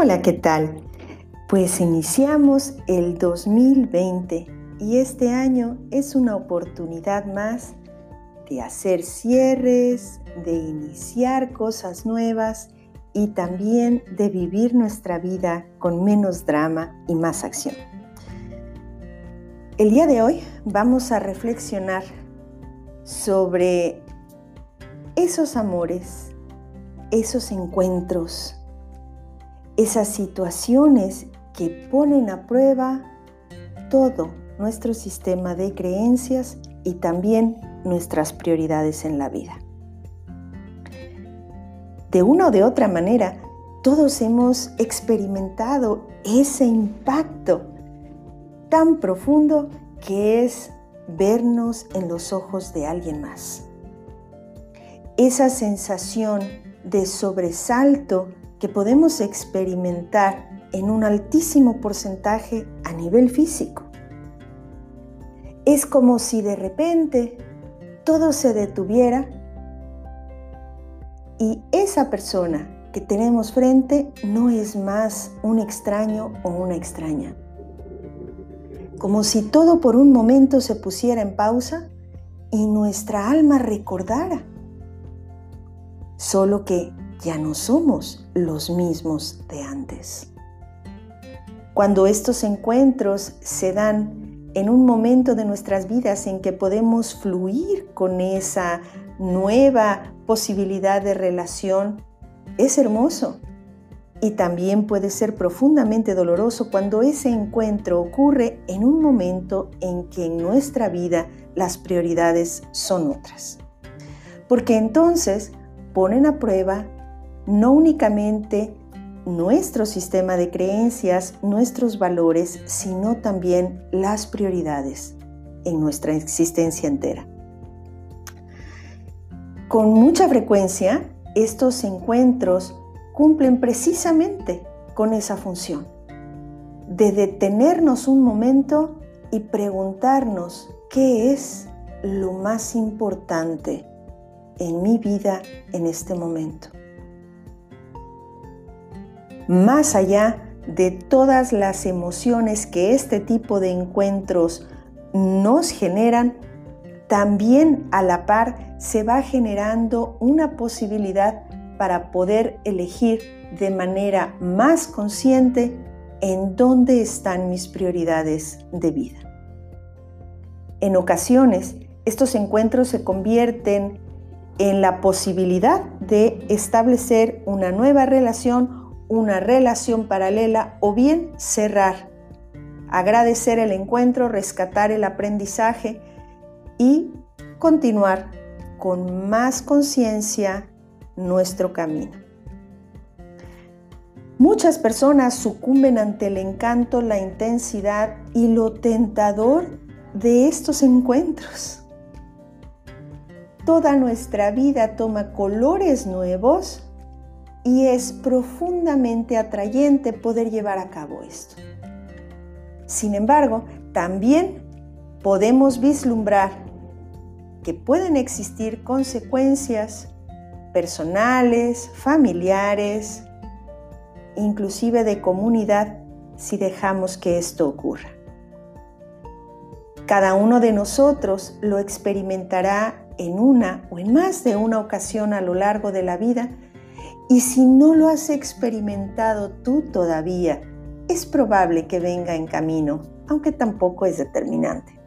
Hola, ¿qué tal? Pues iniciamos el 2020 y este año es una oportunidad más de hacer cierres, de iniciar cosas nuevas y también de vivir nuestra vida con menos drama y más acción. El día de hoy vamos a reflexionar sobre esos amores, esos encuentros, esas situaciones que ponen a prueba todo nuestro sistema de creencias y también nuestras prioridades en la vida. De una o de otra manera, todos hemos experimentado ese impacto tan profundo que es vernos en los ojos de alguien más. Esa sensación de sobresalto que podemos experimentar en un altísimo porcentaje a nivel físico. Es como si de repente todo se detuviera y esa persona que tenemos frente no es más un extraño o una extraña. Como si todo por un momento se pusiera en pausa y nuestra alma recordara. Solo que ya no somos los mismos de antes. Cuando estos encuentros se dan en un momento de nuestras vidas en que podemos fluir con esa nueva posibilidad de relación, es hermoso. Y también puede ser profundamente doloroso cuando ese encuentro ocurre en un momento en que en nuestra vida las prioridades son otras. Porque entonces ponen a prueba no únicamente nuestro sistema de creencias, nuestros valores, sino también las prioridades en nuestra existencia entera. Con mucha frecuencia, estos encuentros cumplen precisamente con esa función, de detenernos un momento y preguntarnos qué es lo más importante en mi vida en este momento más allá de todas las emociones que este tipo de encuentros nos generan, también a la par se va generando una posibilidad para poder elegir de manera más consciente en dónde están mis prioridades de vida. En ocasiones, estos encuentros se convierten en la posibilidad de establecer una nueva relación una relación paralela o bien cerrar, agradecer el encuentro, rescatar el aprendizaje y continuar con más conciencia nuestro camino. Muchas personas sucumben ante el encanto, la intensidad y lo tentador de estos encuentros. Toda nuestra vida toma colores nuevos y es profundamente atrayente poder llevar a cabo esto. Sin embargo, también podemos vislumbrar que pueden existir consecuencias personales, familiares, inclusive de comunidad si dejamos que esto ocurra. Cada uno de nosotros lo experimentará en una o en más de una ocasión a lo largo de la vida y si no lo has experimentado tú todavía, es probable que venga en camino, aunque tampoco es determinante.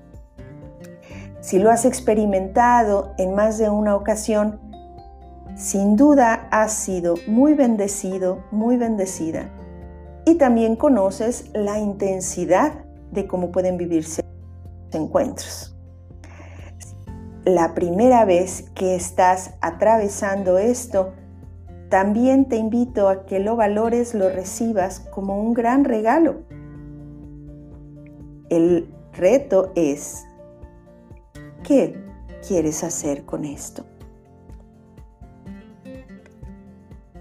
Si lo has experimentado en más de una ocasión, sin duda has sido muy bendecido, muy bendecida. Y también conoces la intensidad de cómo pueden vivirse los encuentros. La primera vez que estás atravesando esto, también te invito a que lo valores, lo recibas como un gran regalo. El reto es, ¿qué quieres hacer con esto?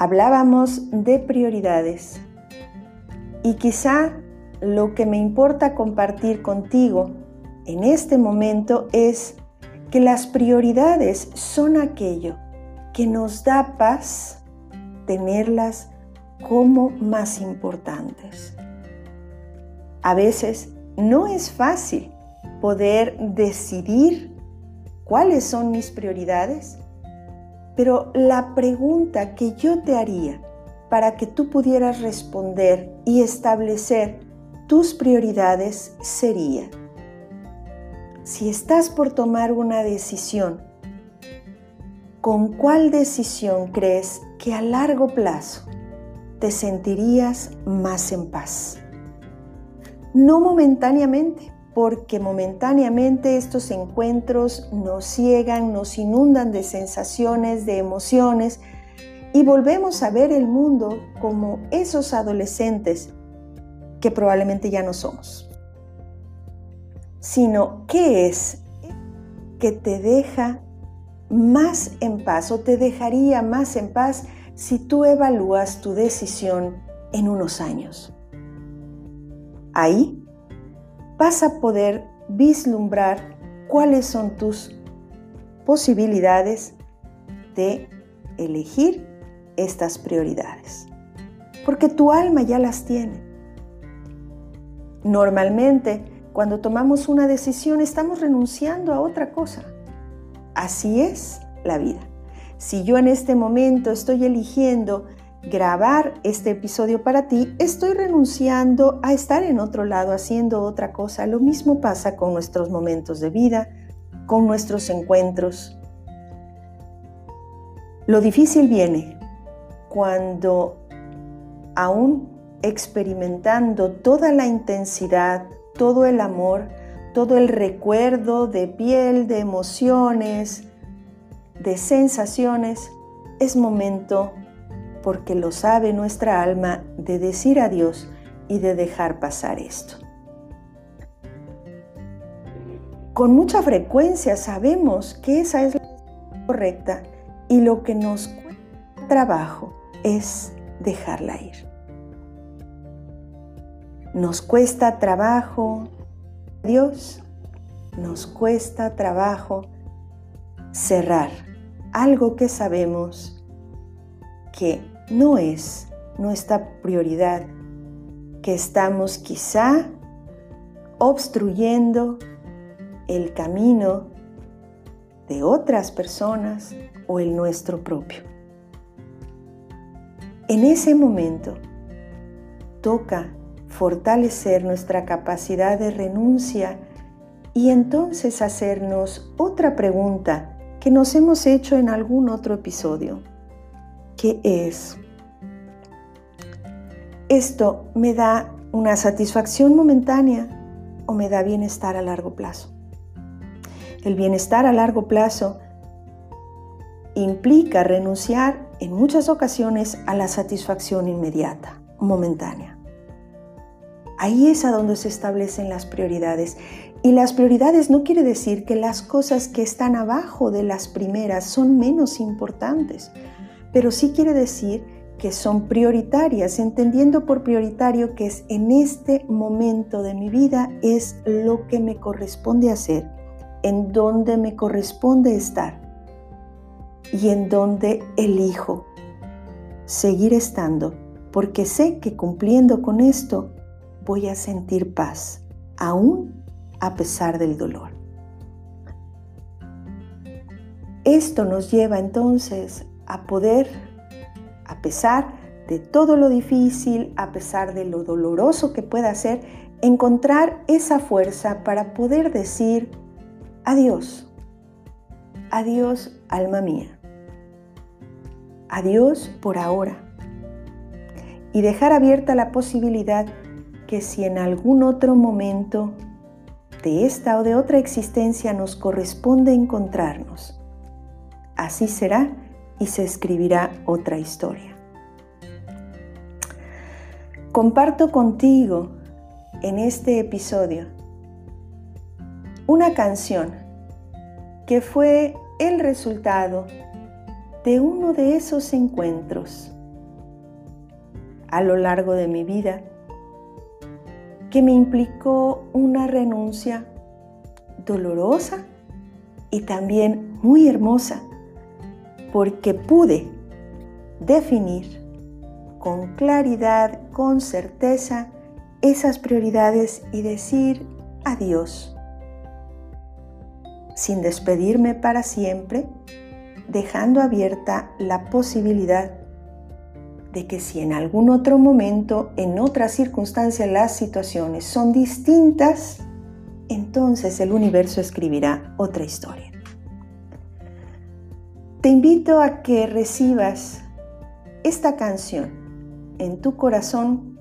hablábamos de prioridades y quizá lo que me importa compartir contigo en este momento es que las prioridades son aquello que nos da paz tenerlas como más importantes. A veces no es fácil poder decidir cuáles son mis prioridades pero la pregunta que yo te haría para que tú pudieras responder y establecer tus prioridades sería, si estás por tomar una decisión, ¿con cuál decisión crees que a largo plazo te sentirías más en paz? No momentáneamente, porque momentáneamente estos encuentros nos ciegan, nos inundan de sensaciones, de emociones, y volvemos a ver el mundo como esos adolescentes que probablemente ya no somos, sino qué es que te deja más en paz o te dejaría más en paz si tú evalúas tu decisión en unos años. Ahí vas a poder vislumbrar cuáles son tus posibilidades de elegir estas prioridades. Porque tu alma ya las tiene. Normalmente, cuando tomamos una decisión, estamos renunciando a otra cosa. Así es la vida. Si yo en este momento estoy eligiendo grabar este episodio para ti, estoy renunciando a estar en otro lado haciendo otra cosa. Lo mismo pasa con nuestros momentos de vida, con nuestros encuentros. Lo difícil viene cuando aún experimentando toda la intensidad, todo el amor, todo el recuerdo de piel, de emociones, de sensaciones, es momento porque lo sabe nuestra alma de decir adiós y de dejar pasar esto. Con mucha frecuencia sabemos que esa es la correcta y lo que nos cuesta trabajo es dejarla ir. Nos cuesta trabajo, Dios, nos cuesta trabajo cerrar algo que sabemos que no es nuestra prioridad, que estamos quizá obstruyendo el camino de otras personas o el nuestro propio. En ese momento toca fortalecer nuestra capacidad de renuncia y entonces hacernos otra pregunta que nos hemos hecho en algún otro episodio. ¿Qué es? ¿Esto me da una satisfacción momentánea o me da bienestar a largo plazo? El bienestar a largo plazo implica renunciar en muchas ocasiones a la satisfacción inmediata, momentánea. Ahí es a donde se establecen las prioridades. Y las prioridades no quiere decir que las cosas que están abajo de las primeras son menos importantes pero sí quiere decir que son prioritarias, entendiendo por prioritario que es en este momento de mi vida es lo que me corresponde hacer, en donde me corresponde estar y en donde elijo seguir estando, porque sé que cumpliendo con esto voy a sentir paz, aún a pesar del dolor. Esto nos lleva entonces a poder, a pesar de todo lo difícil, a pesar de lo doloroso que pueda ser, encontrar esa fuerza para poder decir adiós, adiós alma mía, adiós por ahora y dejar abierta la posibilidad que si en algún otro momento de esta o de otra existencia nos corresponde encontrarnos, así será y se escribirá otra historia. Comparto contigo en este episodio una canción que fue el resultado de uno de esos encuentros a lo largo de mi vida que me implicó una renuncia dolorosa y también muy hermosa, porque pude definir con claridad, con certeza, esas prioridades y decir adiós, sin despedirme para siempre, dejando abierta la posibilidad de que si en algún otro momento, en otra circunstancia, las situaciones son distintas, entonces el universo escribirá otra historia. Te invito a que recibas esta canción en tu corazón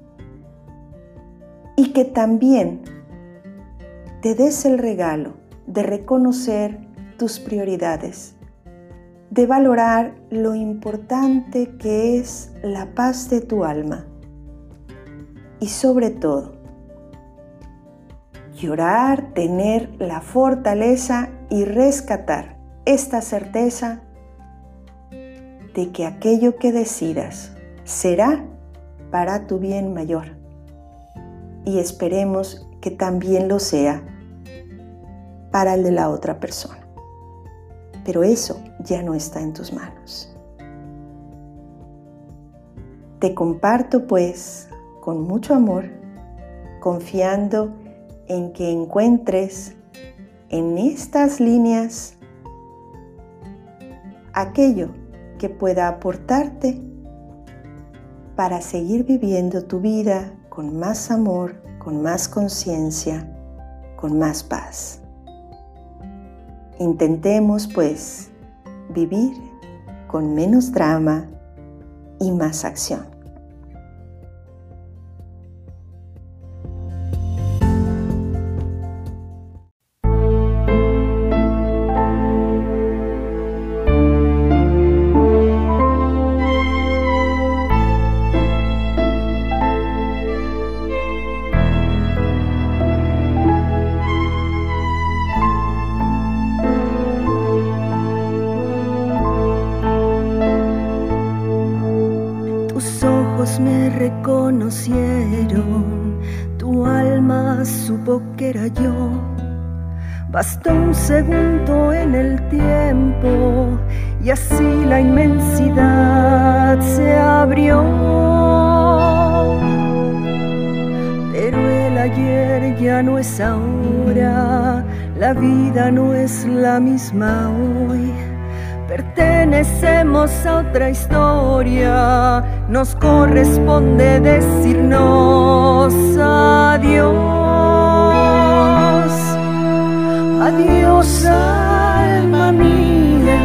y que también te des el regalo de reconocer tus prioridades, de valorar lo importante que es la paz de tu alma y sobre todo llorar, tener la fortaleza y rescatar esta certeza de que aquello que decidas será para tu bien mayor. Y esperemos que también lo sea para el de la otra persona. Pero eso ya no está en tus manos. Te comparto pues con mucho amor, confiando en que encuentres en estas líneas aquello que pueda aportarte para seguir viviendo tu vida con más amor, con más conciencia, con más paz. Intentemos pues vivir con menos drama y más acción. Supo que era yo. Bastó un segundo en el tiempo y así la inmensidad se abrió. Pero el ayer ya no es ahora, la vida no es la misma hoy Pertenecemos a otra historia, nos corresponde decirnos adiós. Adiós alma mía,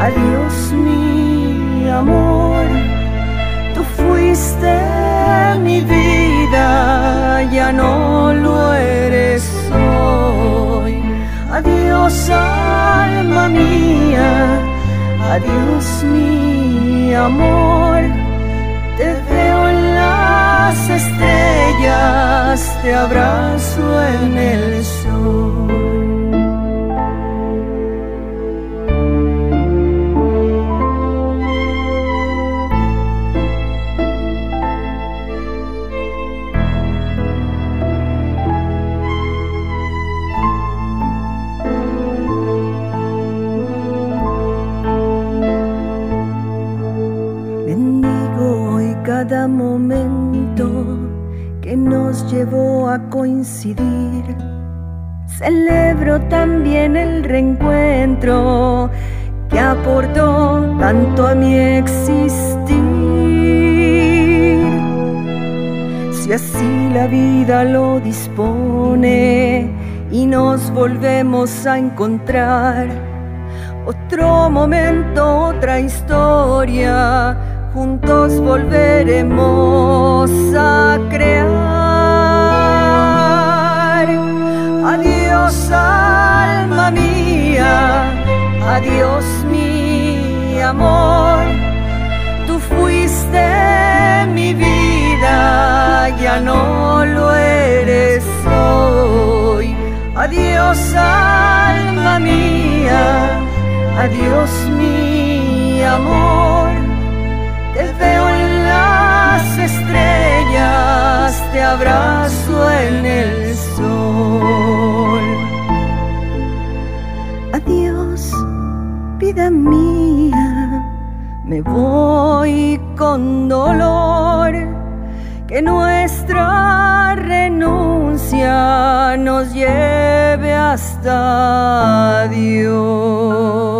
adiós mi amor. Tú fuiste mi vida, ya no lo eres hoy. Adiós alma mía, adiós mi amor. Te veo en las estrellas, te abrazo Celebro también el reencuentro que aportó tanto a mi existir. Si así la vida lo dispone y nos volvemos a encontrar, otro momento, otra historia juntos volveremos a crear. Adiós alma mía, adiós mi amor, tú fuiste mi vida, ya no lo eres hoy. Adiós alma mía, adiós mi amor te veo en las las estrellas, te abrazo en el sol. Con dolor, que nuestra renuncia nos lleve hasta Dios.